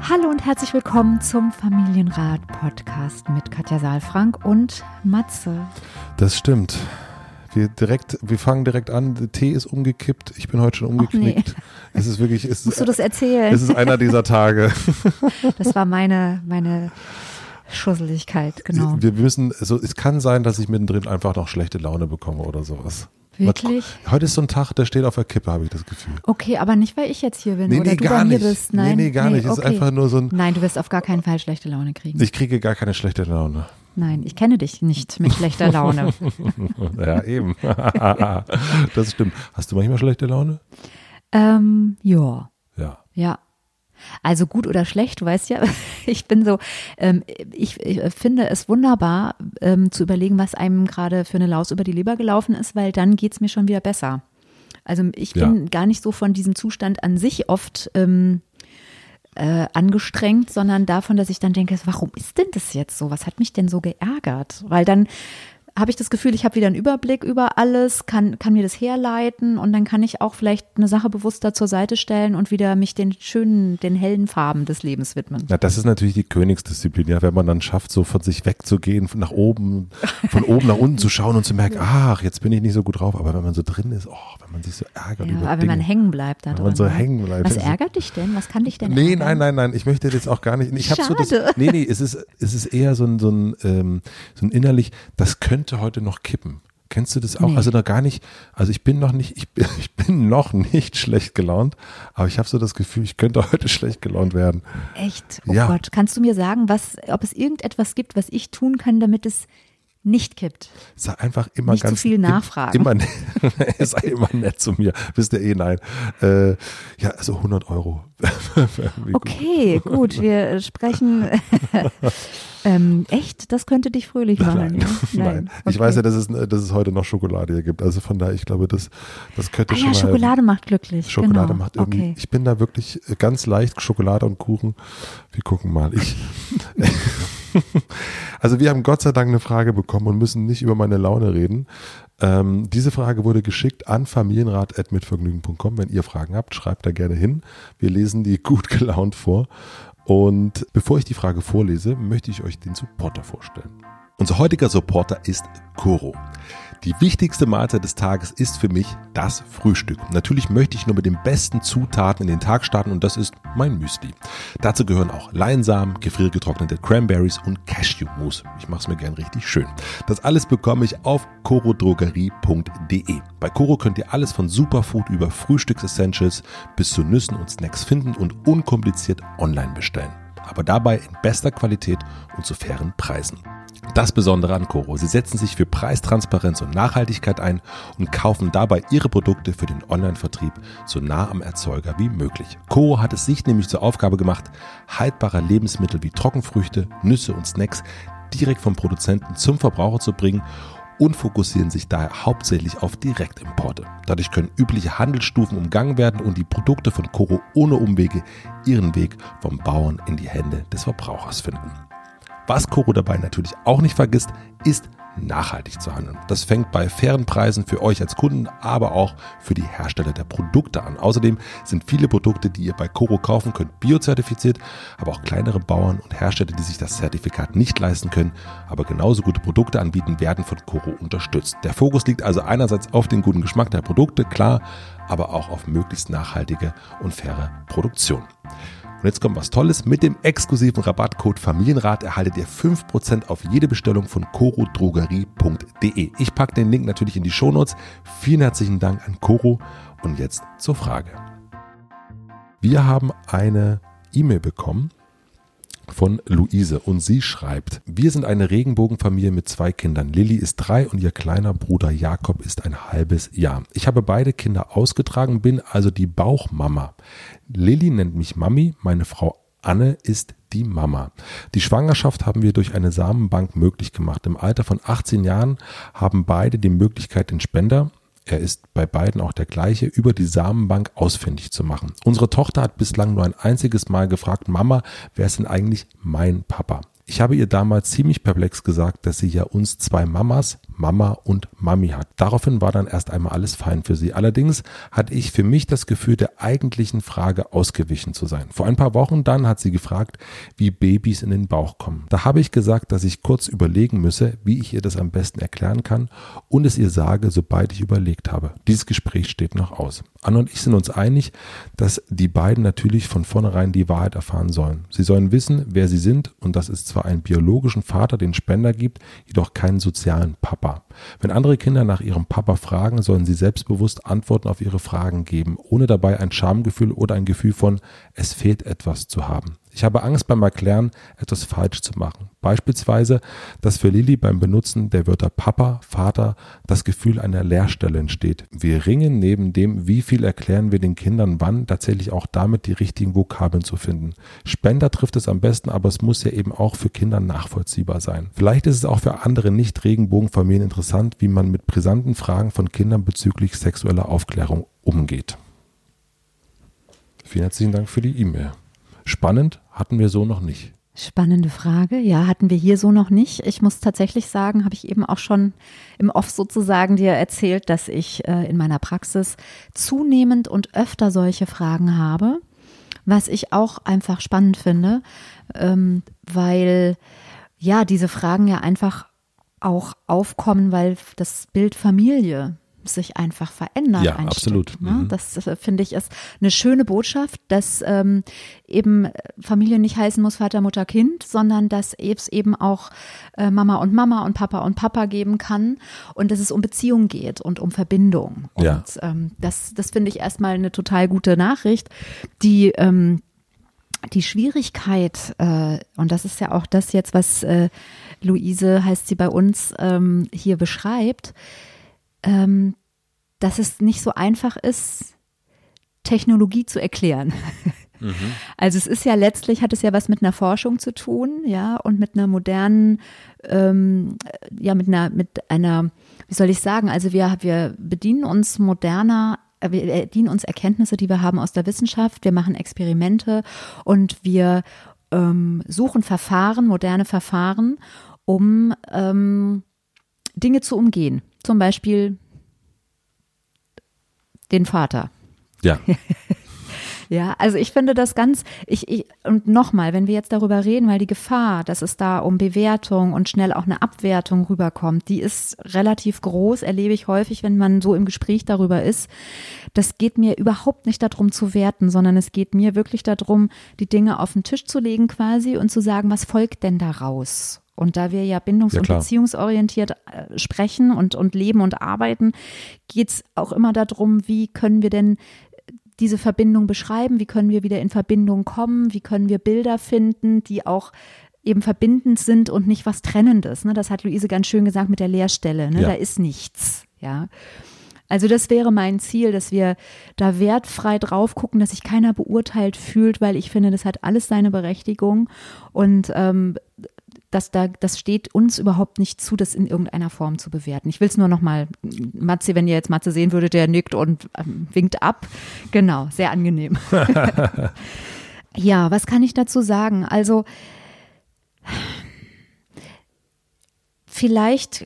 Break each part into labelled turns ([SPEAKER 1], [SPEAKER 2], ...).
[SPEAKER 1] Hallo und herzlich willkommen zum Familienrat Podcast mit Katja Saalfrank und Matze.
[SPEAKER 2] Das stimmt. Wir, direkt, wir fangen direkt an. Der Tee ist umgekippt. Ich bin heute schon umgeknickt. Nee. Es ist wirklich. Es
[SPEAKER 1] Musst du das erzählen?
[SPEAKER 2] Es ist einer dieser Tage.
[SPEAKER 1] Das war meine, meine Schusseligkeit, genau.
[SPEAKER 2] Wir müssen, also es kann sein, dass ich mittendrin einfach noch schlechte Laune bekomme oder sowas.
[SPEAKER 1] Wirklich?
[SPEAKER 2] Heute ist so ein Tag, der steht auf der Kippe, habe ich das Gefühl.
[SPEAKER 1] Okay, aber nicht, weil ich jetzt hier bin
[SPEAKER 2] nee,
[SPEAKER 1] oder
[SPEAKER 2] nee,
[SPEAKER 1] du
[SPEAKER 2] gar
[SPEAKER 1] bei mir
[SPEAKER 2] nicht.
[SPEAKER 1] bist. Nein,
[SPEAKER 2] nee, nee, gar nicht. Es
[SPEAKER 1] okay.
[SPEAKER 2] ist einfach nur so ein.
[SPEAKER 1] Nein, du wirst auf gar keinen Fall schlechte Laune kriegen.
[SPEAKER 2] Ich kriege gar keine schlechte Laune.
[SPEAKER 1] Nein, ich kenne dich nicht mit schlechter Laune.
[SPEAKER 2] ja, eben. das stimmt. Hast du manchmal schlechte Laune?
[SPEAKER 1] Ähm, ja.
[SPEAKER 2] Ja.
[SPEAKER 1] Ja. Also gut oder schlecht, du weißt ja, ich bin so, ähm, ich, ich, finde es wunderbar ähm, zu überlegen, was einem gerade für eine Laus über die Leber gelaufen ist, weil dann geht's mir schon wieder besser. Also ich bin ja. gar nicht so von diesem Zustand an sich oft ähm, äh, angestrengt, sondern davon, dass ich dann denke, warum ist denn das jetzt so? Was hat mich denn so geärgert? Weil dann habe ich das Gefühl, ich habe wieder einen Überblick über alles, kann, kann mir das herleiten und dann kann ich auch vielleicht eine Sache bewusster zur Seite stellen und wieder mich den schönen, den hellen Farben des Lebens widmen.
[SPEAKER 2] Ja, das ist natürlich die Königsdisziplin, ja, wenn man dann schafft, so von sich wegzugehen, von nach oben, von oben nach unten zu schauen und zu merken, ach, jetzt bin ich nicht so gut drauf, aber wenn man so drin ist, oh, wenn man sich so ärgert.
[SPEAKER 1] Ja,
[SPEAKER 2] über
[SPEAKER 1] aber
[SPEAKER 2] Dinge,
[SPEAKER 1] wenn man hängen bleibt da
[SPEAKER 2] wenn
[SPEAKER 1] drin.
[SPEAKER 2] man so
[SPEAKER 1] ne?
[SPEAKER 2] hängen bleibt.
[SPEAKER 1] Was ärgert dich denn? Was kann dich denn
[SPEAKER 2] Nee,
[SPEAKER 1] ärgern?
[SPEAKER 2] nein, nein, nein, ich möchte jetzt auch gar nicht. Ich habe so das. Nee, nee, es ist, es ist eher so ein, so ein, ähm, so ein innerlich, das könnte heute noch kippen. Kennst du das auch?
[SPEAKER 1] Nee.
[SPEAKER 2] Also da gar nicht, also ich bin noch nicht, ich bin, ich bin noch nicht schlecht gelaunt, aber ich habe so das Gefühl, ich könnte heute schlecht gelaunt werden.
[SPEAKER 1] Echt? Oh
[SPEAKER 2] Ja.
[SPEAKER 1] Gott, kannst du mir sagen, was, ob es irgendetwas gibt, was ich tun kann, damit es nicht kippt?
[SPEAKER 2] Sei einfach immer
[SPEAKER 1] Nicht zu
[SPEAKER 2] ganz.
[SPEAKER 1] viel
[SPEAKER 2] im-
[SPEAKER 1] nachfragen.
[SPEAKER 2] Immer, ne- sei immer nett zu mir. Wisst ihr eh, nein. Äh, ja, also 100 Euro. Wie gut.
[SPEAKER 1] Okay, gut, wir sprechen. ähm, echt? Das könnte dich fröhlich machen.
[SPEAKER 2] Nein, nein. Ich
[SPEAKER 1] okay.
[SPEAKER 2] weiß ja, dass es, dass es heute noch Schokolade hier gibt. Also von daher, ich glaube, das, das könnte
[SPEAKER 1] Ah
[SPEAKER 2] schon
[SPEAKER 1] ja. Schokolade macht glücklich.
[SPEAKER 2] Schokolade
[SPEAKER 1] genau.
[SPEAKER 2] macht irgendwie.
[SPEAKER 1] Okay.
[SPEAKER 2] Ich bin da wirklich äh, ganz leicht Schokolade und Kuchen. Wir gucken mal. Ich. Also wir haben Gott sei Dank eine Frage bekommen und müssen nicht über meine Laune reden. Ähm, diese Frage wurde geschickt an familienrat.mitvergnügen.com. Wenn ihr Fragen habt, schreibt da gerne hin. Wir lesen die gut gelaunt vor. Und bevor ich die Frage vorlese, möchte ich euch den Supporter vorstellen. Unser heutiger Supporter ist Koro. Die wichtigste Mahlzeit des Tages ist für mich das Frühstück. Natürlich möchte ich nur mit den besten Zutaten in den Tag starten und das ist mein Müsli. Dazu gehören auch Leinsamen, gefriergetrocknete Cranberries und Cashewmus. Ich mache es mir gern richtig schön. Das alles bekomme ich auf corodrogerie.de. Bei Coro könnt ihr alles von Superfood über Frühstücksessentials bis zu Nüssen und Snacks finden und unkompliziert online bestellen. Aber dabei in bester Qualität und zu fairen Preisen. Das Besondere an Coro, sie setzen sich für Preistransparenz und Nachhaltigkeit ein und kaufen dabei ihre Produkte für den Online-Vertrieb so nah am Erzeuger wie möglich. Coro hat es sich nämlich zur Aufgabe gemacht, haltbare Lebensmittel wie Trockenfrüchte, Nüsse und Snacks direkt vom Produzenten zum Verbraucher zu bringen und fokussieren sich daher hauptsächlich auf Direktimporte. Dadurch können übliche Handelsstufen umgangen werden und die Produkte von Coro ohne Umwege ihren Weg vom Bauern in die Hände des Verbrauchers finden. Was Coro dabei natürlich auch nicht vergisst, ist nachhaltig zu handeln. Das fängt bei fairen Preisen für euch als Kunden, aber auch für die Hersteller der Produkte an. Außerdem sind viele Produkte, die ihr bei Coro kaufen könnt, biozertifiziert, aber auch kleinere Bauern und Hersteller, die sich das Zertifikat nicht leisten können, aber genauso gute Produkte anbieten, werden von Coro unterstützt. Der Fokus liegt also einerseits auf den guten Geschmack der Produkte, klar, aber auch auf möglichst nachhaltige und faire Produktion. Und jetzt kommt was Tolles. Mit dem exklusiven Rabattcode Familienrat erhaltet ihr 5% auf jede Bestellung von corodrogerie.de. Ich packe den Link natürlich in die Shownotes. Vielen herzlichen Dank an Coro. Und jetzt zur Frage. Wir haben eine E-Mail bekommen von Luise und sie schreibt, wir sind eine Regenbogenfamilie mit zwei Kindern. Lilly ist drei und ihr kleiner Bruder Jakob ist ein halbes Jahr. Ich habe beide Kinder ausgetragen, bin also die Bauchmama. Lilly nennt mich Mami, meine Frau Anne ist die Mama. Die Schwangerschaft haben wir durch eine Samenbank möglich gemacht. Im Alter von 18 Jahren haben beide die Möglichkeit, den Spender er ist bei beiden auch der gleiche, über die Samenbank ausfindig zu machen. Unsere Tochter hat bislang nur ein einziges Mal gefragt, Mama, wer ist denn eigentlich mein Papa? Ich habe ihr damals ziemlich perplex gesagt, dass sie ja uns zwei Mamas, Mama und Mami hat. Daraufhin war dann erst einmal alles fein für sie. Allerdings hatte ich für mich das Gefühl, der eigentlichen Frage ausgewichen zu sein. Vor ein paar Wochen dann hat sie gefragt, wie Babys in den Bauch kommen. Da habe ich gesagt, dass ich kurz überlegen müsse, wie ich ihr das am besten erklären kann und es ihr sage, sobald ich überlegt habe. Dieses Gespräch steht noch aus. Anne und ich sind uns einig, dass die beiden natürlich von vornherein die Wahrheit erfahren sollen. Sie sollen wissen, wer sie sind und dass es zwar einen biologischen Vater, den Spender gibt, jedoch keinen sozialen Papa. machbar. Wenn andere Kinder nach ihrem Papa fragen, sollen sie selbstbewusst Antworten auf ihre Fragen geben, ohne dabei ein Schamgefühl oder ein Gefühl von es fehlt etwas zu haben. Ich habe Angst beim Erklären, etwas falsch zu machen. Beispielsweise, dass für Lilly beim Benutzen der Wörter Papa, Vater das Gefühl einer Leerstelle entsteht. Wir ringen neben dem, wie viel erklären wir den Kindern wann, tatsächlich auch damit die richtigen Vokabeln zu finden. Spender trifft es am besten, aber es muss ja eben auch für Kinder nachvollziehbar sein. Vielleicht ist es auch für andere Nicht-Regenbogenfamilien interessant, wie man mit brisanten Fragen von Kindern bezüglich sexueller Aufklärung umgeht. Vielen herzlichen Dank für die E-Mail. Spannend hatten wir so noch nicht.
[SPEAKER 1] Spannende Frage. Ja, hatten wir hier so noch nicht. Ich muss tatsächlich sagen, habe ich eben auch schon im Off sozusagen dir erzählt, dass ich äh, in meiner Praxis zunehmend und öfter solche Fragen habe, was ich auch einfach spannend finde, ähm, weil ja diese Fragen ja einfach auch aufkommen, weil das Bild Familie sich einfach verändert.
[SPEAKER 2] Ja, absolut.
[SPEAKER 1] Ne? Mhm. Das äh, finde ich ist eine schöne Botschaft, dass ähm, eben Familie nicht heißen muss Vater, Mutter, Kind, sondern dass es eben auch äh, Mama und Mama und Papa und Papa geben kann und dass es um Beziehung geht und um Verbindung. Und
[SPEAKER 2] ja.
[SPEAKER 1] ähm, das, das finde ich erstmal eine total gute Nachricht, die ähm, die Schwierigkeit, äh, und das ist ja auch das jetzt, was äh, Luise heißt sie bei uns ähm, hier beschreibt, ähm, dass es nicht so einfach ist, Technologie zu erklären. Mhm. Also es ist ja letztlich, hat es ja was mit einer Forschung zu tun, ja, und mit einer modernen, ähm, ja, mit einer, mit einer, wie soll ich sagen, also wir, wir bedienen uns moderner wir bedienen uns Erkenntnisse, die wir haben aus der Wissenschaft, wir machen Experimente und wir ähm, suchen Verfahren, moderne Verfahren, um ähm, Dinge zu umgehen. Zum Beispiel den Vater.
[SPEAKER 2] Ja.
[SPEAKER 1] Ja, also ich finde das ganz, ich, ich und nochmal, wenn wir jetzt darüber reden, weil die Gefahr, dass es da um Bewertung und schnell auch eine Abwertung rüberkommt, die ist relativ groß, erlebe ich häufig, wenn man so im Gespräch darüber ist. Das geht mir überhaupt nicht darum zu werten, sondern es geht mir wirklich darum, die Dinge auf den Tisch zu legen quasi und zu sagen, was folgt denn daraus? Und da wir ja bindungs- ja, und beziehungsorientiert äh, sprechen und, und leben und arbeiten, geht es auch immer darum, wie können wir denn diese Verbindung beschreiben, wie können wir wieder in Verbindung kommen, wie können wir Bilder finden, die auch eben verbindend sind und nicht was Trennendes. Ne? Das hat Luise ganz schön gesagt mit der Leerstelle. Ne? Ja. Da ist nichts. Ja. Also das wäre mein Ziel, dass wir da wertfrei drauf gucken, dass sich keiner beurteilt fühlt, weil ich finde, das hat alles seine Berechtigung und ähm, dass da, das steht uns überhaupt nicht zu, das in irgendeiner Form zu bewerten. Ich will es nur noch mal, Matze, wenn ihr jetzt Matze sehen würdet, der nickt und ähm, winkt ab. Genau, sehr angenehm. ja, was kann ich dazu sagen? Also vielleicht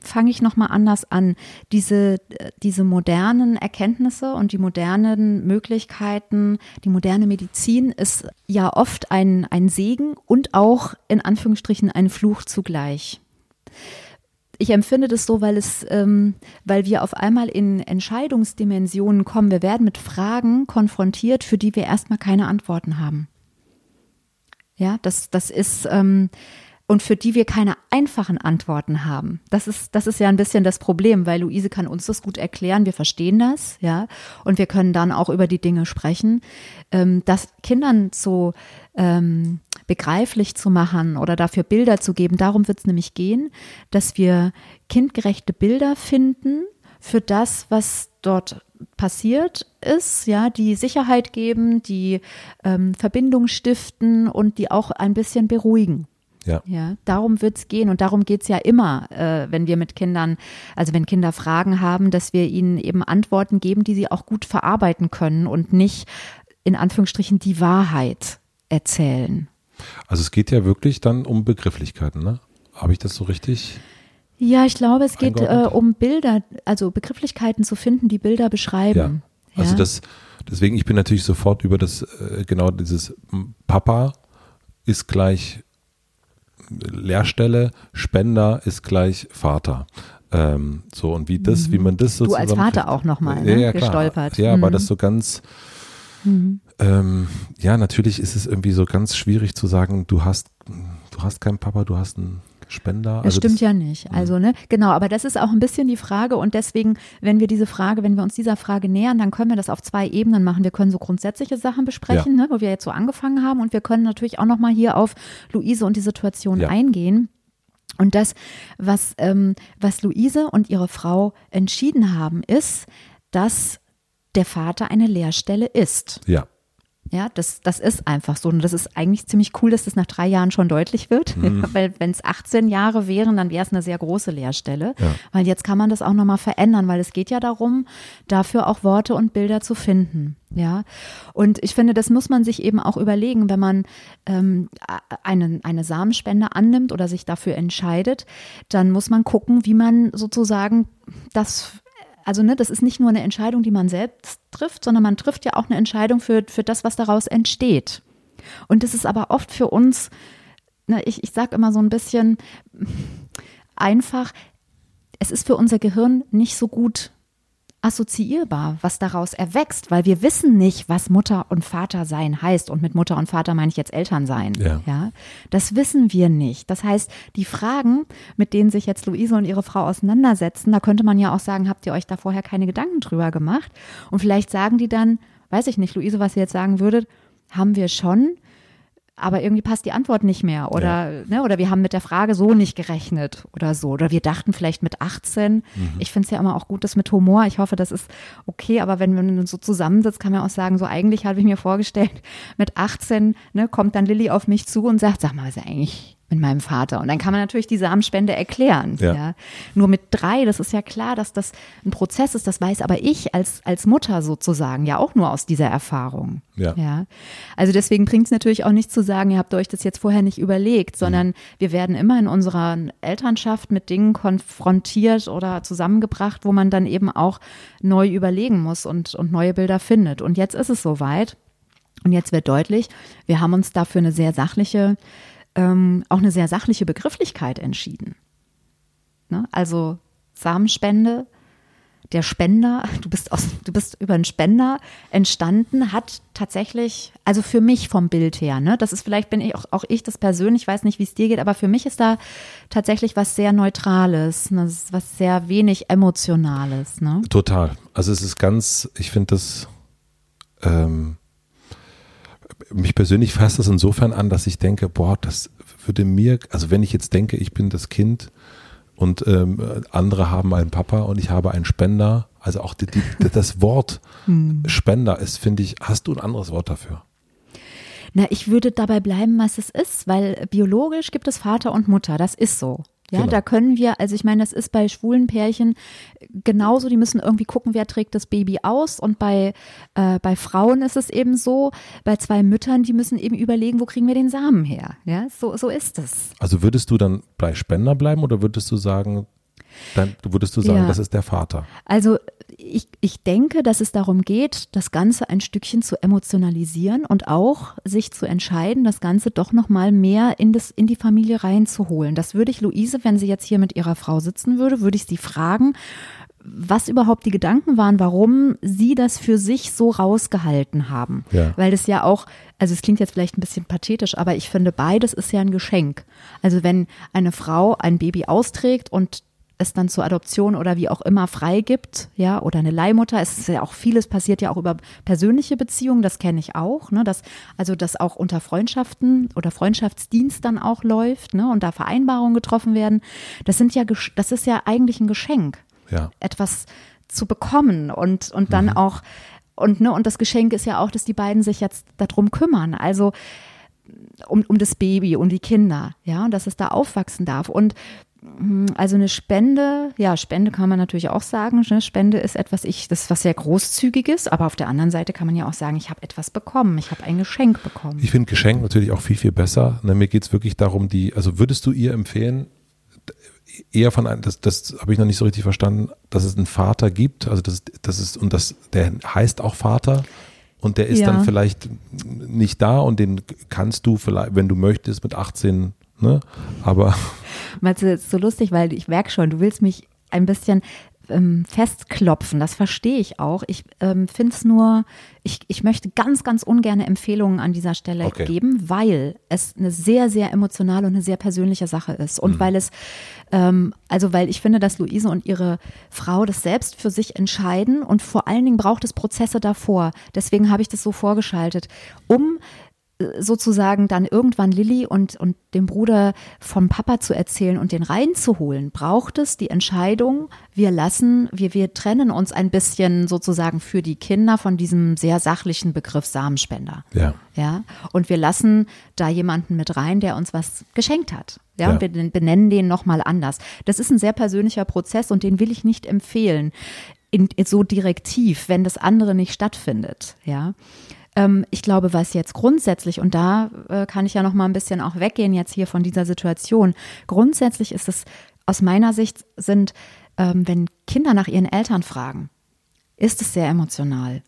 [SPEAKER 1] fange ich nochmal anders an. Diese, diese modernen Erkenntnisse und die modernen Möglichkeiten, die moderne Medizin ist ja oft ein, ein Segen und auch in Anführungsstrichen ein Fluch zugleich. ich empfinde das so, weil es, ähm, weil wir auf einmal in Entscheidungsdimensionen kommen. Wir werden mit Fragen konfrontiert, für die wir erstmal keine Antworten haben. Ja, das, das ist, ähm, und für die wir keine einfachen Antworten haben. Das ist, das ist ja ein bisschen das Problem, weil Luise kann uns das gut erklären, wir verstehen das, ja, und wir können dann auch über die Dinge sprechen. Ähm, das Kindern so ähm, begreiflich zu machen oder dafür Bilder zu geben, darum wird es nämlich gehen, dass wir kindgerechte Bilder finden für das, was dort passiert ist, ja, die Sicherheit geben, die ähm, Verbindung stiften und die auch ein bisschen beruhigen.
[SPEAKER 2] Ja.
[SPEAKER 1] ja darum wird es gehen und darum geht es ja immer, äh, wenn wir mit Kindern, also wenn Kinder Fragen haben, dass wir ihnen eben Antworten geben, die sie auch gut verarbeiten können und nicht in Anführungsstrichen die Wahrheit erzählen.
[SPEAKER 2] Also es geht ja wirklich dann um Begrifflichkeiten, ne? Habe ich das so richtig?
[SPEAKER 1] Ja, ich glaube, es geht äh, um Bilder, also Begrifflichkeiten zu finden, die Bilder beschreiben.
[SPEAKER 2] Ja. Also ja. das, deswegen, ich bin natürlich sofort über das, äh, genau dieses Papa ist gleich Lehrstelle, Spender ist gleich Vater. Ähm, so und wie das, wie man das
[SPEAKER 1] so Du als Vater auch nochmal ne? ja, ja, gestolpert.
[SPEAKER 2] Ja, mhm. aber das so ganz, mhm. ähm, ja, natürlich ist es irgendwie so ganz schwierig zu sagen, du hast, du hast keinen Papa, du hast einen Spender.
[SPEAKER 1] Das also stimmt das, ja nicht. Also, ne, genau, aber das ist auch ein bisschen die Frage und deswegen, wenn wir diese Frage, wenn wir uns dieser Frage nähern, dann können wir das auf zwei Ebenen machen. Wir können so grundsätzliche Sachen besprechen, ja. ne, wo wir jetzt so angefangen haben und wir können natürlich auch nochmal hier auf Luise und die Situation ja. eingehen. Und das, was, ähm, was Luise und ihre Frau entschieden haben, ist, dass der Vater eine Lehrstelle ist.
[SPEAKER 2] Ja.
[SPEAKER 1] Ja, das, das ist einfach so. Und das ist eigentlich ziemlich cool, dass das nach drei Jahren schon deutlich wird. Mhm. Weil wenn es 18 Jahre wären, dann wäre es eine sehr große Lehrstelle. Ja. Weil jetzt kann man das auch nochmal verändern, weil es geht ja darum, dafür auch Worte und Bilder zu finden. Ja, und ich finde, das muss man sich eben auch überlegen, wenn man ähm, eine, eine Samenspende annimmt oder sich dafür entscheidet, dann muss man gucken, wie man sozusagen das also ne, das ist nicht nur eine Entscheidung, die man selbst trifft, sondern man trifft ja auch eine Entscheidung für, für das, was daraus entsteht. Und das ist aber oft für uns, ne, ich, ich sage immer so ein bisschen einfach, es ist für unser Gehirn nicht so gut assoziierbar, was daraus erwächst, weil wir wissen nicht, was Mutter und Vater sein heißt. Und mit Mutter und Vater meine ich jetzt Eltern sein. Ja. ja. Das wissen wir nicht. Das heißt, die Fragen, mit denen sich jetzt Luise und ihre Frau auseinandersetzen, da könnte man ja auch sagen, habt ihr euch da vorher keine Gedanken drüber gemacht? Und vielleicht sagen die dann, weiß ich nicht, Luise, was ihr jetzt sagen würdet, haben wir schon aber irgendwie passt die Antwort nicht mehr oder ja. ne, oder wir haben mit der Frage so nicht gerechnet oder so oder wir dachten vielleicht mit 18. Mhm. Ich finde es ja immer auch gut, das mit Humor. Ich hoffe, das ist okay, aber wenn man so zusammensitzt, kann man auch sagen, so eigentlich habe ich mir vorgestellt, mit 18 ne, kommt dann Lilly auf mich zu und sagt, sag mal, ist ja eigentlich mit meinem Vater. Und dann kann man natürlich die Samenspende erklären. Ja. ja. Nur mit drei, das ist ja klar, dass das ein Prozess ist, das weiß aber ich als, als Mutter sozusagen ja auch nur aus dieser Erfahrung. Ja. ja. Also deswegen bringt es natürlich auch nicht zu sagen, ihr habt euch das jetzt vorher nicht überlegt, sondern mhm. wir werden immer in unserer Elternschaft mit Dingen konfrontiert oder zusammengebracht, wo man dann eben auch neu überlegen muss und, und neue Bilder findet. Und jetzt ist es soweit. Und jetzt wird deutlich, wir haben uns dafür eine sehr sachliche ähm, auch eine sehr sachliche Begrifflichkeit entschieden. Ne? Also Samenspende, der Spender, du bist aus, du bist über einen Spender entstanden, hat tatsächlich, also für mich vom Bild her, ne, das ist vielleicht bin ich auch, auch ich das persönlich, weiß nicht, wie es dir geht, aber für mich ist da tatsächlich was sehr Neutrales, ne, was sehr wenig Emotionales. Ne?
[SPEAKER 2] Total. Also es ist ganz, ich finde das ähm, mich persönlich fasst das insofern an, dass ich denke, boah, das würde mir, also wenn ich jetzt denke, ich bin das Kind und ähm, andere haben einen Papa und ich habe einen Spender, also auch die, die, das Wort hm. Spender ist, finde ich, hast du ein anderes Wort dafür?
[SPEAKER 1] Na, ich würde dabei bleiben, was es ist, weil biologisch gibt es Vater und Mutter, das ist so. Ja, genau. da können wir, also ich meine, das ist bei schwulen Pärchen genauso, die müssen irgendwie gucken, wer trägt das Baby aus. Und bei, äh, bei Frauen ist es eben so, bei zwei Müttern, die müssen eben überlegen, wo kriegen wir den Samen her. Ja, so, so ist es.
[SPEAKER 2] Also würdest du dann bei Spender bleiben oder würdest du sagen, Dann würdest du sagen,
[SPEAKER 1] Ja.
[SPEAKER 2] das ist der Vater.
[SPEAKER 1] Also ich, ich denke, dass es darum geht, das Ganze ein Stückchen zu emotionalisieren und auch sich zu entscheiden, das Ganze doch noch mal mehr in, das, in die Familie reinzuholen. Das würde ich Luise, wenn sie jetzt hier mit ihrer Frau sitzen würde, würde ich sie fragen, was überhaupt die Gedanken waren, warum sie das für sich so rausgehalten haben.
[SPEAKER 2] Ja.
[SPEAKER 1] Weil das ja auch, also es klingt jetzt vielleicht ein bisschen pathetisch, aber ich finde, beides ist ja ein Geschenk. Also wenn eine Frau ein Baby austrägt und es dann zur Adoption oder wie auch immer freigibt, ja, oder eine Leihmutter, es ist ja auch vieles passiert ja auch über persönliche Beziehungen, das kenne ich auch, ne, dass, also dass auch unter Freundschaften oder Freundschaftsdienst dann auch läuft, ne, und da Vereinbarungen getroffen werden. Das sind ja, das ist ja eigentlich ein Geschenk
[SPEAKER 2] Ja.
[SPEAKER 1] etwas zu bekommen und, und dann auch, und, ne, und das Geschenk ist ja auch, dass die beiden sich jetzt darum kümmern. Also um, um das Baby, um die Kinder, ja, und dass es da aufwachsen darf. Und also eine Spende, ja, Spende kann man natürlich auch sagen. Ne? Spende ist etwas, ich, das ist was sehr Großzügiges, aber auf der anderen Seite kann man ja auch sagen, ich habe etwas bekommen, ich habe ein Geschenk bekommen.
[SPEAKER 2] Ich finde Geschenk natürlich auch viel, viel besser. Ne, mir geht es wirklich darum, die, also würdest du ihr empfehlen, eher von einem, das, das habe ich noch nicht so richtig verstanden, dass es einen Vater gibt, also das, das ist, und das, der heißt auch Vater und der ist
[SPEAKER 1] Ja.
[SPEAKER 2] dann vielleicht nicht da und den kannst du vielleicht, wenn du möchtest, mit 18, ne, aber
[SPEAKER 1] Meinst du, das ist so lustig, weil ich merke schon, du willst mich ein bisschen ähm, festklopfen. Das verstehe ich auch. Ich ähm, finde es nur, ich, ich möchte ganz, ganz ungerne Empfehlungen an dieser Stelle
[SPEAKER 2] Okay.
[SPEAKER 1] geben, weil es eine sehr, sehr emotionale und eine sehr persönliche Sache ist. Und weil es, ähm, also weil ich finde, dass Luise und ihre Frau das selbst für sich entscheiden und vor allen Dingen braucht es Prozesse davor. Deswegen habe ich das so vorgeschaltet, um sozusagen dann irgendwann Lilly und, und dem Bruder vom Papa zu erzählen und den reinzuholen, braucht es die Entscheidung, wir lassen, wir, wir trennen uns ein bisschen sozusagen für die Kinder von diesem sehr sachlichen Begriff Samenspender.
[SPEAKER 2] ja.
[SPEAKER 1] Ja, und wir lassen da jemanden mit rein, der uns was geschenkt hat. Ja,
[SPEAKER 2] Ja.
[SPEAKER 1] und wir benennen den nochmal anders. Das ist ein sehr persönlicher Prozess und den will ich nicht empfehlen, in, so direktiv, wenn das andere nicht stattfindet. Ja. Ähm, ich glaube, was jetzt grundsätzlich, und da äh, kann ich ja noch mal ein bisschen auch weggehen jetzt hier von dieser Situation. Grundsätzlich ist es aus meiner Sicht sind, ähm, wenn Kinder nach ihren Eltern fragen, ist es sehr emotional.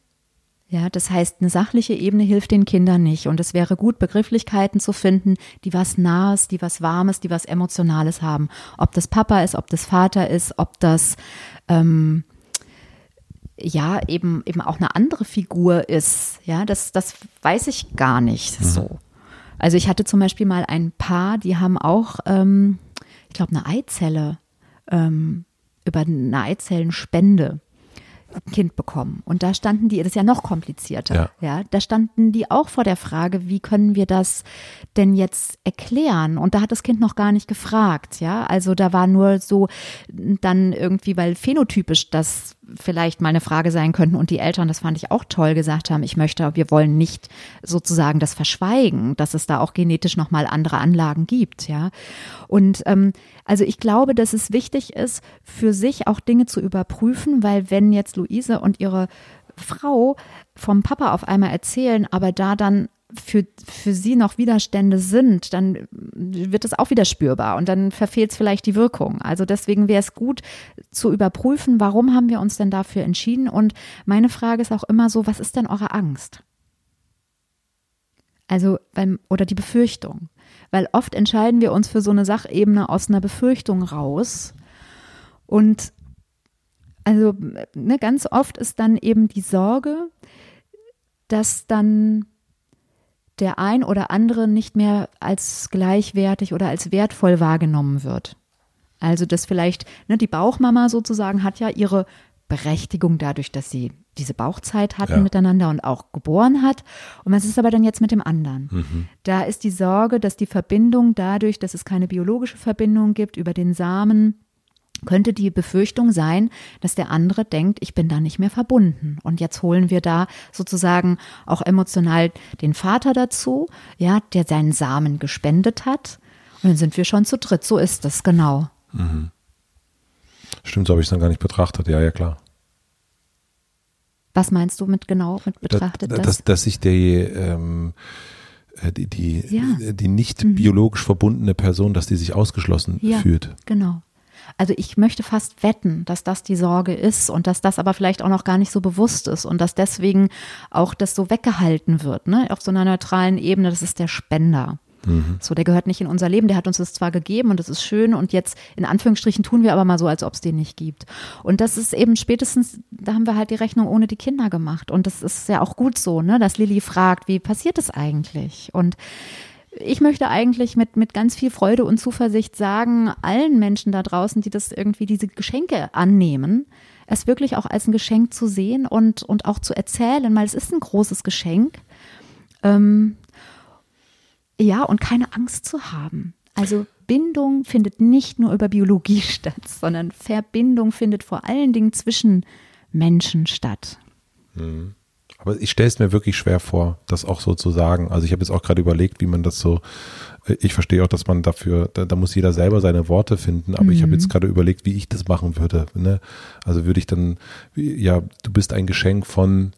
[SPEAKER 1] Ja, das heißt, eine sachliche Ebene hilft den Kindern nicht. Und es wäre gut, Begrifflichkeiten zu finden, die was Nahes, die was Warmes, die was Emotionales haben. Ob das Papa ist, ob das Vater ist, ob das ähm, ja eben eben auch eine andere Figur ist. Ja, das das weiß ich gar nicht so. Also ich hatte zum Beispiel mal ein Paar, die haben auch, ähm, ich glaube, eine Eizelle ähm, über eine Eizellenspende Kind bekommen. Und da standen die, das ist ja noch komplizierter,
[SPEAKER 2] Ja.
[SPEAKER 1] ja. da standen die auch vor der Frage, wie können wir das denn jetzt erklären? Und da hat das Kind noch gar nicht gefragt, ja. Also da war nur so dann irgendwie, weil phänotypisch das vielleicht mal eine Frage sein könnten und die Eltern, das fand ich auch toll, gesagt haben, ich möchte, wir wollen nicht sozusagen das verschweigen, dass es da auch genetisch nochmal andere Anlagen gibt, ja. Und ähm, also ich glaube, dass es wichtig ist, für sich auch Dinge zu überprüfen, weil wenn jetzt Luise und ihre Frau vom Papa auf einmal erzählen, aber da dann für, für sie noch Widerstände sind, dann wird es auch wieder spürbar und dann verfehlt es vielleicht die Wirkung. Also deswegen wäre es gut zu überprüfen, warum haben wir uns denn dafür entschieden? Und meine Frage ist auch immer so, was ist denn eure Angst? Also, oder die Befürchtung. Weil oft entscheiden wir uns für so eine Sachebene aus einer Befürchtung raus. Und also ne, ganz oft ist dann eben die Sorge, dass dann der ein oder andere nicht mehr als gleichwertig oder als wertvoll wahrgenommen wird. Also dass vielleicht ne, die Bauchmama sozusagen hat ja ihre Berechtigung dadurch, dass sie diese Bauchzeit hatten
[SPEAKER 2] Ja.
[SPEAKER 1] miteinander und auch geboren hat. Und was ist aber dann jetzt mit dem anderen? Da ist die Sorge, dass die Verbindung dadurch, dass es keine biologische Verbindung gibt über den Samen, könnte die Befürchtung sein, dass der andere denkt, ich bin da nicht mehr verbunden. Und jetzt holen wir da sozusagen auch emotional den Vater dazu, ja, der seinen Samen gespendet hat. Und dann sind wir schon zu dritt. So ist das, genau.
[SPEAKER 2] Stimmt, so habe ich es dann gar nicht betrachtet. Ja, ja, klar.
[SPEAKER 1] Was meinst du mit genau, mit betrachtet
[SPEAKER 2] dass,
[SPEAKER 1] das?
[SPEAKER 2] dass, dass sich die, ähm, äh, die, die,
[SPEAKER 1] Ja. Mhm.
[SPEAKER 2] die nicht biologisch verbundene Person, dass die sich ausgeschlossen
[SPEAKER 1] Ja.
[SPEAKER 2] fühlt.
[SPEAKER 1] Genau. Also ich möchte fast wetten, dass das die Sorge ist und dass das aber vielleicht auch noch gar nicht so bewusst ist und dass deswegen auch das so weggehalten wird, ne? Auf so einer neutralen Ebene, das ist der Spender. Mhm. So, der gehört nicht in unser Leben, der hat uns das zwar gegeben und das ist schön und jetzt in Anführungsstrichen tun wir aber mal so, als ob es den nicht gibt. Und das ist eben spätestens, da haben wir halt die Rechnung ohne die Kinder gemacht und das ist ja auch gut so, ne, dass Lilly fragt, wie passiert das eigentlich? Und ich möchte eigentlich mit, mit ganz viel Freude und Zuversicht sagen, allen Menschen da draußen, die das irgendwie diese Geschenke annehmen, es wirklich auch als ein Geschenk zu sehen und, und auch zu erzählen, weil es ist ein großes Geschenk. Ähm, ja, und keine Angst zu haben. Also Bindung findet nicht nur über Biologie statt, sondern Verbindung findet vor allen Dingen zwischen Menschen statt.
[SPEAKER 2] Mhm. Aber ich stelle es mir wirklich schwer vor, das auch so zu sagen. Also ich habe jetzt auch gerade überlegt, wie man das so, äh, ich verstehe auch, dass man dafür, da, da muss jeder selber seine Worte finden, aber mhm. ich habe jetzt gerade überlegt, wie ich das machen würde. Ne? Also würde ich dann, ja, du bist ein Geschenk von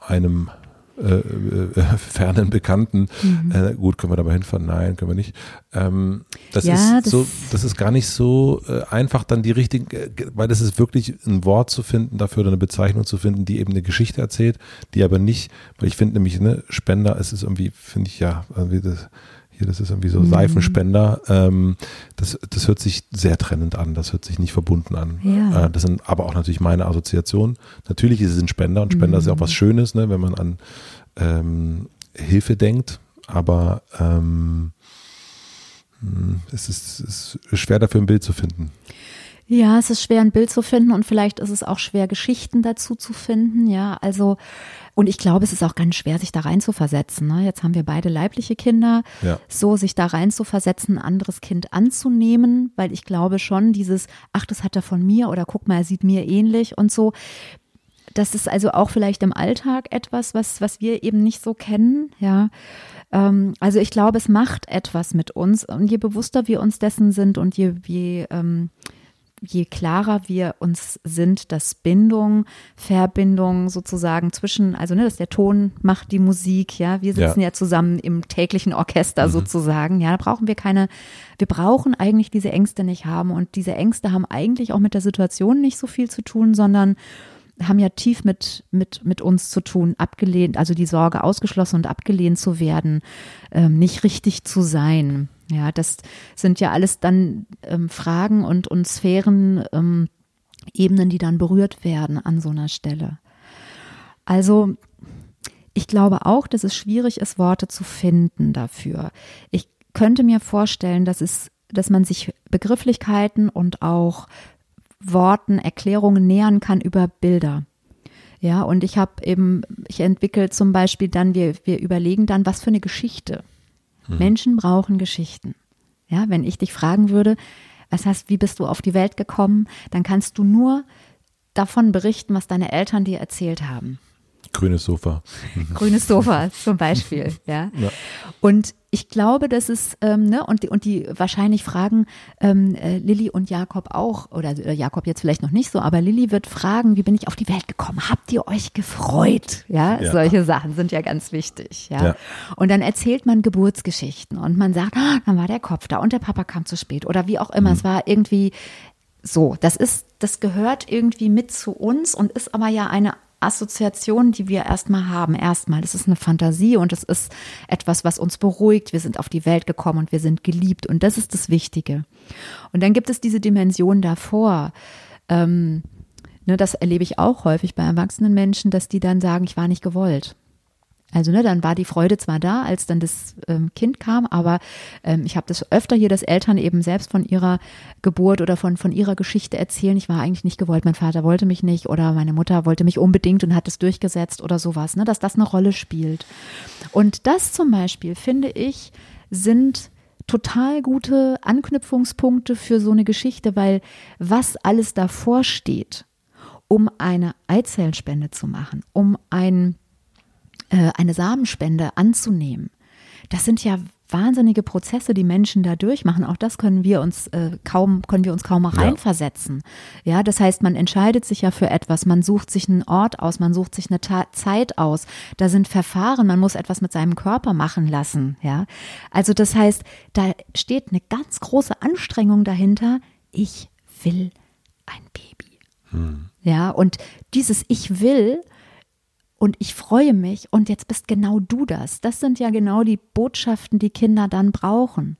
[SPEAKER 2] einem äh, äh, fernen Bekannten. Mhm. Äh, gut, können wir dabei hinfahren? Nein, können wir nicht. Ähm, das ja, ist das so, das ist gar nicht so äh, einfach, dann die richtigen, äh, weil das ist wirklich ein Wort zu finden dafür oder eine Bezeichnung zu finden, die eben eine Geschichte erzählt, die aber nicht, weil ich finde nämlich, ne, Spender, es ist irgendwie, finde ich ja, irgendwie das, hier, das ist irgendwie so mhm. Seifenspender. Ähm, das, das hört sich sehr trennend an, das hört sich nicht verbunden an. Ja. Äh, das sind aber auch natürlich meine Assoziationen. Natürlich ist es ein Spender und Spender mhm. ist ja auch was Schönes, ne, wenn man an ähm, Hilfe denkt, aber ähm, hm, es, ist, es ist schwer dafür ein Bild zu finden.
[SPEAKER 1] Ja, es ist schwer, ein Bild zu finden und vielleicht ist es auch schwer, Geschichten dazu zu finden. Ja, also, und ich glaube, es ist auch ganz schwer, sich da rein zu versetzen. Ne? Jetzt haben wir beide leibliche Kinder. Ja. So, sich da rein zu versetzen, ein anderes Kind anzunehmen, weil ich glaube schon, dieses, ach, das hat er von mir oder guck mal, er sieht mir ähnlich und so. Das ist also auch vielleicht im Alltag etwas, was, was wir eben nicht so kennen. Ja, ähm, also ich glaube, es macht etwas mit uns und je bewusster wir uns dessen sind und je, je ähm, je klarer wir uns sind, dass Bindung, Verbindung sozusagen zwischen, also ne, dass der Ton macht die Musik, ja, wir sitzen ja, ja zusammen im täglichen Orchester mhm. sozusagen, ja, da brauchen wir keine, wir brauchen eigentlich diese Ängste nicht haben. Und diese Ängste haben eigentlich auch mit der Situation nicht so viel zu tun, sondern haben ja tief mit, mit, mit uns zu tun, abgelehnt, also die Sorge ausgeschlossen und abgelehnt zu werden, ähm, nicht richtig zu sein, ja, das sind ja alles dann ähm, Fragen und, und Sphären, ähm, Ebenen, die dann berührt werden an so einer Stelle. Also ich glaube auch, dass es schwierig ist, Worte zu finden dafür. Ich könnte mir vorstellen, dass es, dass man sich Begrifflichkeiten und auch Worten, Erklärungen nähern kann über Bilder. Ja, und ich habe eben, ich entwickle zum Beispiel dann, wir, wir überlegen dann, was für eine Geschichte Mhm. Menschen brauchen Geschichten. Ja, wenn ich dich fragen würde, was heißt, wie bist du auf die Welt gekommen, dann kannst du nur davon berichten, was deine Eltern dir erzählt haben.
[SPEAKER 2] Grünes Sofa.
[SPEAKER 1] Grünes Sofa zum Beispiel, ja. ja. Und ich glaube, dass es, ähm, ne, und die, und die wahrscheinlich fragen ähm, äh, Lilly und Jakob auch, oder äh, Jakob jetzt vielleicht noch nicht so, aber Lilly wird fragen, wie bin ich auf die Welt gekommen? Habt ihr euch gefreut? Ja, ja. solche Sachen sind ja ganz wichtig, ja? ja. Und dann erzählt man Geburtsgeschichten und man sagt, ah, dann war der Kopf da und der Papa kam zu spät oder wie auch immer. Mhm. Es war irgendwie so. Das ist, das gehört irgendwie mit zu uns und ist aber ja eine Assoziation, die wir erstmal haben. Erstmal, das ist eine Fantasie und es ist etwas, was uns beruhigt. Wir sind auf die Welt gekommen und wir sind geliebt und das ist das Wichtige. Und dann gibt es diese Dimension davor. Ähm, ne, das erlebe ich auch häufig bei erwachsenen Menschen, dass die dann sagen, ich war nicht gewollt. Also ne, dann war die Freude zwar da, als dann das ähm, Kind kam, aber ähm, ich habe das öfter hier, dass Eltern eben selbst von ihrer Geburt oder von, von ihrer Geschichte erzählen, ich war eigentlich nicht gewollt, mein Vater wollte mich nicht oder meine Mutter wollte mich unbedingt und hat es durchgesetzt oder sowas, ne, dass das eine Rolle spielt. Und das zum Beispiel, finde ich, sind total gute Anknüpfungspunkte für so eine Geschichte, weil was alles davor steht, um eine Eizellenspende zu machen, um ein eine Samenspende anzunehmen. Das sind ja wahnsinnige Prozesse, die Menschen da durchmachen. Auch das können wir uns äh, kaum, können wir uns kaum reinversetzen. Ja. ja, das heißt, man entscheidet sich ja für etwas, man sucht sich einen Ort aus, man sucht sich eine Ta Zeit aus. Da sind Verfahren, man muss etwas mit seinem Körper machen lassen. Ja, also das heißt, da steht eine ganz große Anstrengung dahinter, ich will ein Baby. Ja, und dieses Ich will und ich freue mich und jetzt bist genau du das. Das sind ja genau die Botschaften, die Kinder dann brauchen.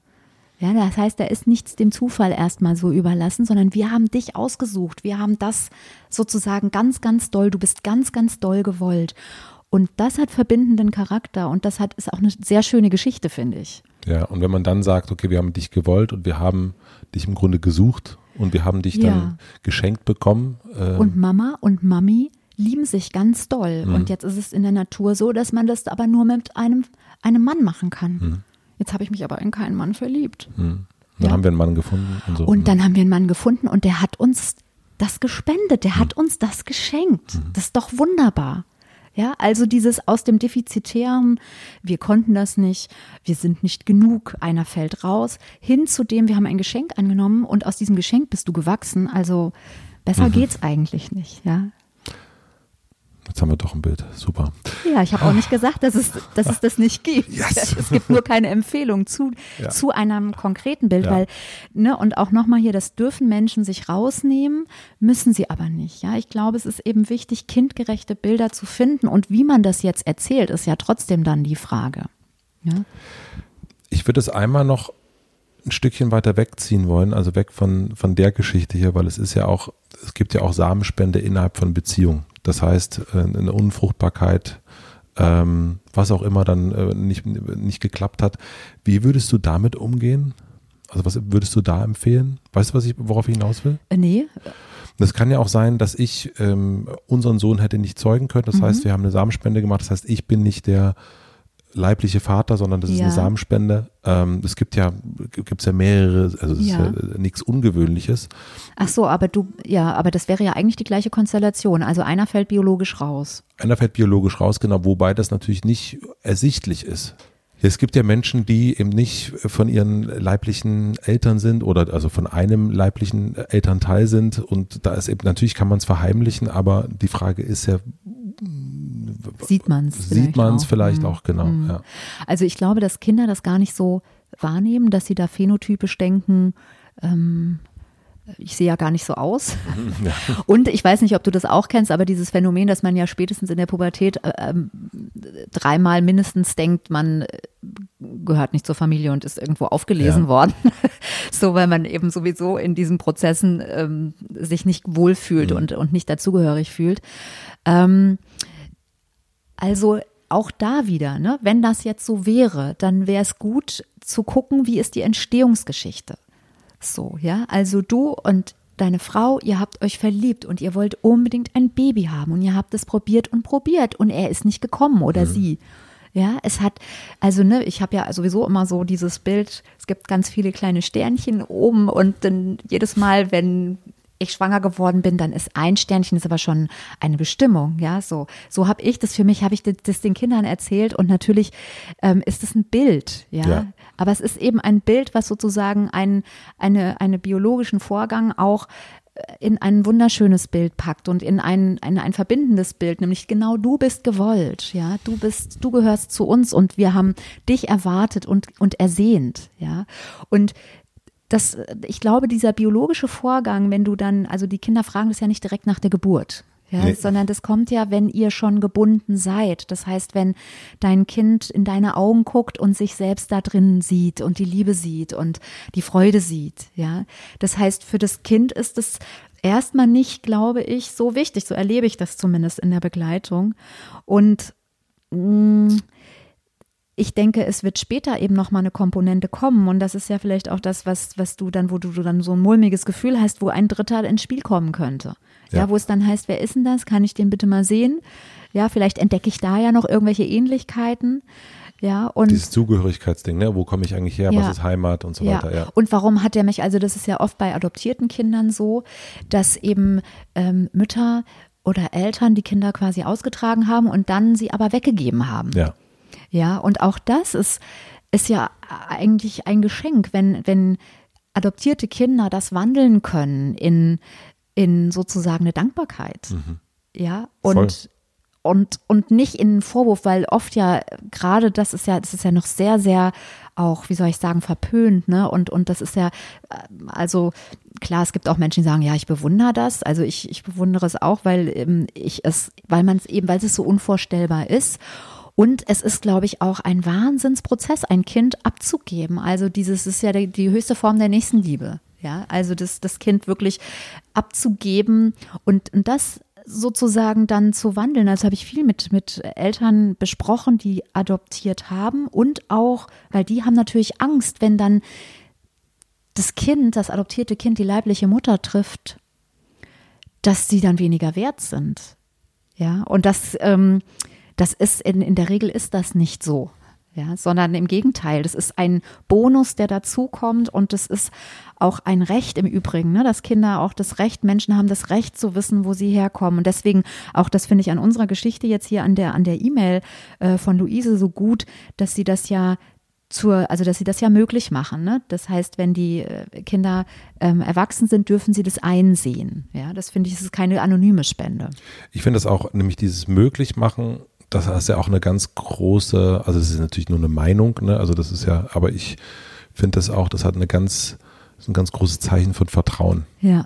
[SPEAKER 1] Ja, das heißt, da ist nichts dem Zufall erstmal so überlassen, sondern wir haben dich ausgesucht. Wir haben das sozusagen ganz, ganz doll. Du bist ganz, ganz doll gewollt. Und das hat verbindenden Charakter und das hat, ist auch eine sehr schöne Geschichte, finde ich.
[SPEAKER 2] Ja, und wenn man dann sagt, okay, wir haben dich gewollt und wir haben dich im Grunde gesucht und wir haben dich
[SPEAKER 1] Ja.
[SPEAKER 2] dann geschenkt bekommen. ähm,
[SPEAKER 1] Und Mama und Mami lieben sich ganz doll.
[SPEAKER 2] Mhm.
[SPEAKER 1] Und jetzt ist es in der Natur so, dass man das aber nur mit einem, einem Mann machen kann.
[SPEAKER 2] Mhm.
[SPEAKER 1] Jetzt habe ich mich aber in keinen Mann verliebt.
[SPEAKER 2] dann
[SPEAKER 1] ja.
[SPEAKER 2] haben wir einen Mann gefunden und so.
[SPEAKER 1] Und dann haben wir einen Mann gefunden und der hat uns das gespendet, der hat uns das geschenkt. Das ist doch wunderbar. Ja, also dieses aus dem Defizitären, wir konnten das nicht, wir sind nicht genug, einer fällt raus, hin zu dem, wir haben ein Geschenk angenommen und aus diesem Geschenk bist du gewachsen. Also besser geht's eigentlich nicht, ja.
[SPEAKER 2] Jetzt haben wir doch ein Bild. Super.
[SPEAKER 1] Ja, ich habe auch nicht gesagt, dass es, dass es das nicht gibt.
[SPEAKER 2] Yes.
[SPEAKER 1] Es gibt nur keine Empfehlung zu,
[SPEAKER 2] Ja.
[SPEAKER 1] zu einem konkreten Bild,
[SPEAKER 2] Ja.
[SPEAKER 1] weil, ne, und auch nochmal hier, das dürfen Menschen sich rausnehmen, müssen sie aber nicht. Ja, ich glaube, es ist eben wichtig, kindgerechte Bilder zu finden und wie man das jetzt erzählt, ist ja trotzdem dann die Frage. Ja,
[SPEAKER 2] Ich würde es einmal noch ein Stückchen weiter wegziehen wollen, also weg von, von der Geschichte hier, weil es ist ja auch, es gibt ja auch Samenspende innerhalb von Beziehungen. Das heißt, äh, eine Unfruchtbarkeit, ähm, was auch immer dann äh, nicht, nicht geklappt hat. Wie würdest du damit umgehen? Also was würdest du da empfehlen? Weißt du, was ich, worauf ich hinaus will?
[SPEAKER 1] Äh, nee,
[SPEAKER 2] Das kann ja auch sein, dass ich ähm, unseren Sohn hätte nicht zeugen können. Das heißt, wir haben eine Samenspende gemacht. Das heißt, ich bin nicht der leibliche Vater, sondern das ist
[SPEAKER 1] Ja.
[SPEAKER 2] eine Samenspende. Ähm, es gibt ja, gibt es ja mehrere, also es
[SPEAKER 1] Ja.
[SPEAKER 2] ist ja nichts Ungewöhnliches.
[SPEAKER 1] ach so, aber du, ja, aber das wäre ja eigentlich die gleiche Konstellation. Also einer fällt biologisch raus.
[SPEAKER 2] Einer fällt biologisch raus, genau, wobei das natürlich nicht ersichtlich ist. Es gibt ja Menschen, die eben nicht von ihren leiblichen Eltern sind oder also von einem leiblichen Elternteil sind und da ist eben, natürlich kann man es verheimlichen, aber die Frage ist ja,
[SPEAKER 1] Sieht man es
[SPEAKER 2] sieht man es
[SPEAKER 1] auch.
[SPEAKER 2] vielleicht
[SPEAKER 1] Mhm.
[SPEAKER 2] auch, genau. Ja.
[SPEAKER 1] Also ich glaube, dass Kinder das gar nicht so wahrnehmen, dass sie da phänotypisch denken, ähm, ich sehe ja gar nicht so aus. Und ich weiß nicht, ob du das auch kennst, aber dieses Phänomen, dass man ja spätestens in der Pubertät äh, ähm, dreimal mindestens denkt, man äh, gehört nicht zur Familie und ist irgendwo aufgelesen
[SPEAKER 2] Ja.
[SPEAKER 1] worden. so, weil man eben sowieso in diesen Prozessen ähm, sich nicht wohlfühlt und, und nicht dazugehörig fühlt. Ähm, also auch da wieder, ne, wenn das jetzt so wäre, dann wäre es gut zu gucken, wie ist die Entstehungsgeschichte. So, ja, also du und deine Frau, ihr habt euch verliebt und ihr wollt unbedingt ein Baby haben und ihr habt es probiert und probiert und er ist nicht gekommen oder sie. Ja, es hat, also ne, ich habe ja sowieso immer so dieses Bild, es gibt ganz viele kleine Sternchen oben und dann jedes Mal, wenn ich schwanger geworden bin, dann ist ein Sternchen ist aber schon eine Bestimmung, ja, so. So habe ich das für mich, habe ich das, den Kindern erzählt und natürlich ähm, ist es ein Bild, ja?
[SPEAKER 2] Ja.
[SPEAKER 1] Aber es ist eben ein Bild, was sozusagen ein, eine, eine biologischen Vorgang auch äh, in ein wunderschönes Bild packt und in ein, ein, ein verbindendes Bild, nämlich genau du bist gewollt, ja, du bist, du gehörst zu uns und wir haben dich erwartet und, und ersehnt, ja. Und das, ich glaube, dieser biologische Vorgang, wenn du dann, also die Kinder fragen das ja nicht direkt nach der Geburt. Ja,
[SPEAKER 2] Nee.
[SPEAKER 1] sondern das kommt ja, wenn ihr schon gebunden seid. Das heißt, wenn dein Kind in deine Augen guckt und sich selbst da drin sieht und die Liebe sieht und die Freude sieht. Ja, das heißt, für das Kind ist es erstmal nicht, glaube ich, so wichtig. So erlebe ich das zumindest in der Begleitung. Und mh, ich denke, es wird später eben noch mal eine Komponente kommen und das ist ja vielleicht auch das, was, was du dann, wo du, du dann so ein mulmiges Gefühl hast, wo ein Dritter ins Spiel kommen könnte. Ja.
[SPEAKER 2] Ja.
[SPEAKER 1] wo es dann heißt, wer ist denn das? Kann ich den bitte mal sehen? Ja, vielleicht entdecke ich da ja noch irgendwelche Ähnlichkeiten. Ja, und
[SPEAKER 2] Dieses Zugehörigkeitsding, ne? wo komme ich eigentlich her,
[SPEAKER 1] Ja.
[SPEAKER 2] was ist Heimat und so weiter. Ja.
[SPEAKER 1] Und warum hat er mich, also das ist ja oft bei adoptierten Kindern so, dass eben ähm, Mütter oder Eltern die Kinder quasi ausgetragen haben und dann sie aber weggegeben haben.
[SPEAKER 2] ja.
[SPEAKER 1] Ja, und auch das ist, ist ja eigentlich ein Geschenk, wenn, wenn adoptierte Kinder das wandeln können in, in sozusagen eine Dankbarkeit. Ja, und,
[SPEAKER 2] Voll.
[SPEAKER 1] und, und nicht in einen Vorwurf, weil oft ja gerade das ist ja, das ist ja noch sehr, sehr auch, wie soll ich sagen, verpönt, ne? Und, und das ist ja, äh, also klar, es gibt auch Menschen, die sagen, ja, ich bewundere das. Also ich, ich bewundere es auch, weil ähm, ich es, weil man es eben, weil es so unvorstellbar ist. Und es ist, glaube ich, auch ein Wahnsinnsprozess, ein Kind abzugeben. Also dieses ist ja die, die höchste Form der Nächstenliebe. Ja, also das, das Kind wirklich abzugeben und, und das sozusagen dann zu wandeln. Also habe ich viel mit, mit Eltern besprochen, die adoptiert haben und auch, weil die haben natürlich Angst, wenn dann das Kind, das adoptierte Kind, die leibliche Mutter trifft, dass sie dann weniger wert sind. Ja, und das, ähm, das ist, in, in der Regel ist das nicht so ja, sondern im Gegenteil, das ist ein Bonus, der dazukommt und das ist auch ein Recht im Übrigen, ne, dass Kinder auch das Recht, Menschen haben das Recht zu wissen, wo sie herkommen und deswegen auch das finde ich an unserer Geschichte jetzt hier an der an der E-Mail äh, von Luise so gut, dass sie das ja zur, also dass sie das ja möglich machen. Ne? Das heißt, wenn die äh, Kinder ähm, erwachsen sind, dürfen sie das einsehen. Ja, das finde ich, das ist keine anonyme Spende.
[SPEAKER 2] Ich finde das auch, nämlich dieses möglich machen das ist ja auch eine ganz große, also das ist natürlich nur eine Meinung, ne? Also das ist ja, aber ich finde das auch, das hat eine ganz, ein ganz großes Zeichen von Vertrauen.
[SPEAKER 1] Ja.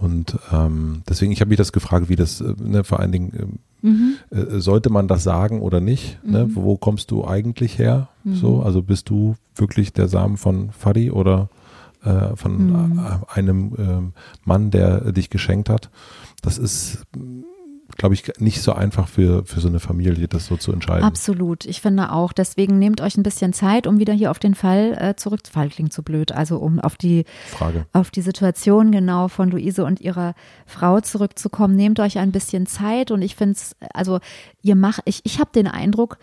[SPEAKER 2] Und ähm, deswegen, ich habe mich das gefragt, wie das, äh, ne, vor allen Dingen, ähm, mhm. äh, sollte man das sagen oder nicht? Ne? Mhm. Ne? Wo kommst du eigentlich her? Mhm. So, also bist du wirklich der Samen von Fadi oder äh, von mhm. äh, einem ähm, Mann, der dich geschenkt hat? Das ist glaube ich, nicht so einfach für, für so eine Familie, das so zu entscheiden.
[SPEAKER 1] Absolut. Ich finde auch. Deswegen nehmt euch ein bisschen Zeit, um wieder hier auf den Fall äh, zurück. Fall klingt zu blöd. Also um auf die
[SPEAKER 2] Frage,
[SPEAKER 1] auf die Situation genau von Luise und ihrer Frau zurückzukommen. Nehmt euch ein bisschen Zeit und ich finde es, also ihr macht, ich, ich habe den Eindruck,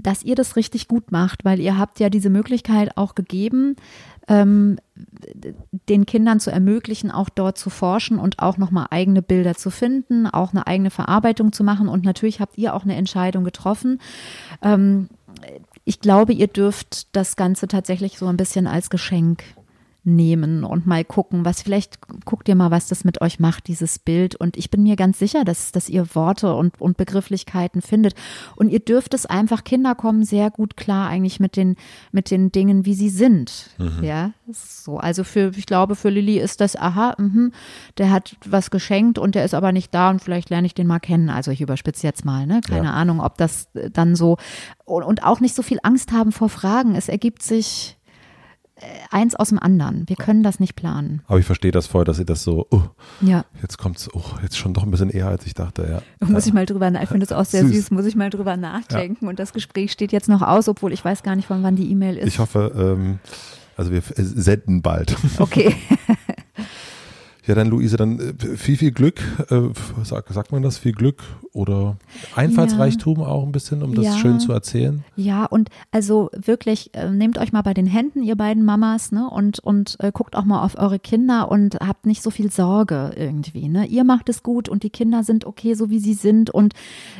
[SPEAKER 1] dass ihr das richtig gut macht, weil ihr habt ja diese Möglichkeit auch gegeben, ähm, den Kindern zu ermöglichen, auch dort zu forschen und auch nochmal eigene Bilder zu finden, auch eine eigene Verarbeitung zu machen. Und natürlich habt ihr auch eine Entscheidung getroffen. Ähm, ich glaube, ihr dürft das Ganze tatsächlich so ein bisschen als Geschenk nehmen und mal gucken, was vielleicht guckt ihr mal, was das mit euch macht, dieses Bild. Und ich bin mir ganz sicher, dass, dass ihr Worte und, und Begrifflichkeiten findet. Und ihr dürft es einfach, Kinder kommen sehr gut klar eigentlich mit den, mit den Dingen, wie sie sind. Mhm. Ja, so. Also für, ich glaube, für Lilly ist das, aha, mh, der hat was geschenkt und der ist aber nicht da und vielleicht lerne ich den mal kennen. Also ich überspitze jetzt mal, ne? Keine ja. Ahnung, ob das dann so und, und auch nicht so viel Angst haben vor Fragen. Es ergibt sich äh, eins aus dem anderen. Wir können das nicht planen.
[SPEAKER 2] Aber ich verstehe das voll, dass ihr das so, oh,
[SPEAKER 1] ja.
[SPEAKER 2] jetzt kommt es, oh, jetzt schon doch ein bisschen eher, als ich dachte, ja.
[SPEAKER 1] Muss ich mal drüber, ich finde das auch sehr süß. süß, muss ich mal drüber nachdenken. Ja. Und das Gespräch steht jetzt noch aus, obwohl ich weiß gar nicht, von wann die E-Mail ist.
[SPEAKER 2] Ich hoffe, ähm, also wir senden bald.
[SPEAKER 1] Okay.
[SPEAKER 2] Ja, dann Luise, dann äh, viel, viel Glück. Äh, sagt, man das? Viel Glück oder Einfallsreichtum ja. auch ein bisschen, um das ja. schön zu erzählen?
[SPEAKER 1] Ja, und also wirklich, äh, nehmt euch mal bei den Händen, ihr beiden Mamas, ne? Und, und äh, guckt auch mal auf eure Kinder und habt nicht so viel Sorge irgendwie. Ne? Ihr macht es gut und die Kinder sind okay, so wie sie sind. Und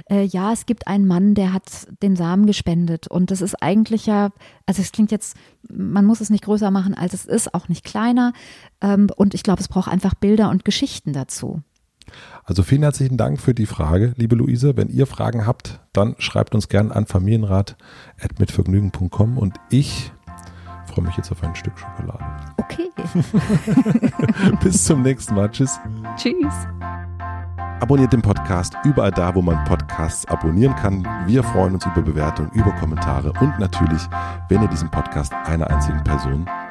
[SPEAKER 1] äh, ja, es gibt einen Mann, der hat den Samen gespendet. Und das ist eigentlich ja, also es klingt jetzt, man muss es nicht größer machen, als es ist, auch nicht kleiner. Ähm, und ich glaube, es braucht einfach Bilder und Geschichten dazu.
[SPEAKER 2] Also vielen herzlichen Dank für die Frage, liebe Luise. Wenn ihr Fragen habt, dann schreibt uns gerne an familienrat.mitvergnügen.com und ich freue mich jetzt auf ein Stück Schokolade.
[SPEAKER 1] Okay.
[SPEAKER 2] Bis zum nächsten Mal. Tschüss.
[SPEAKER 1] Tschüss.
[SPEAKER 2] Abonniert den Podcast überall da, wo man Podcasts abonnieren kann. Wir freuen uns über Bewertungen, über Kommentare und natürlich, wenn ihr diesen Podcast einer einzigen Person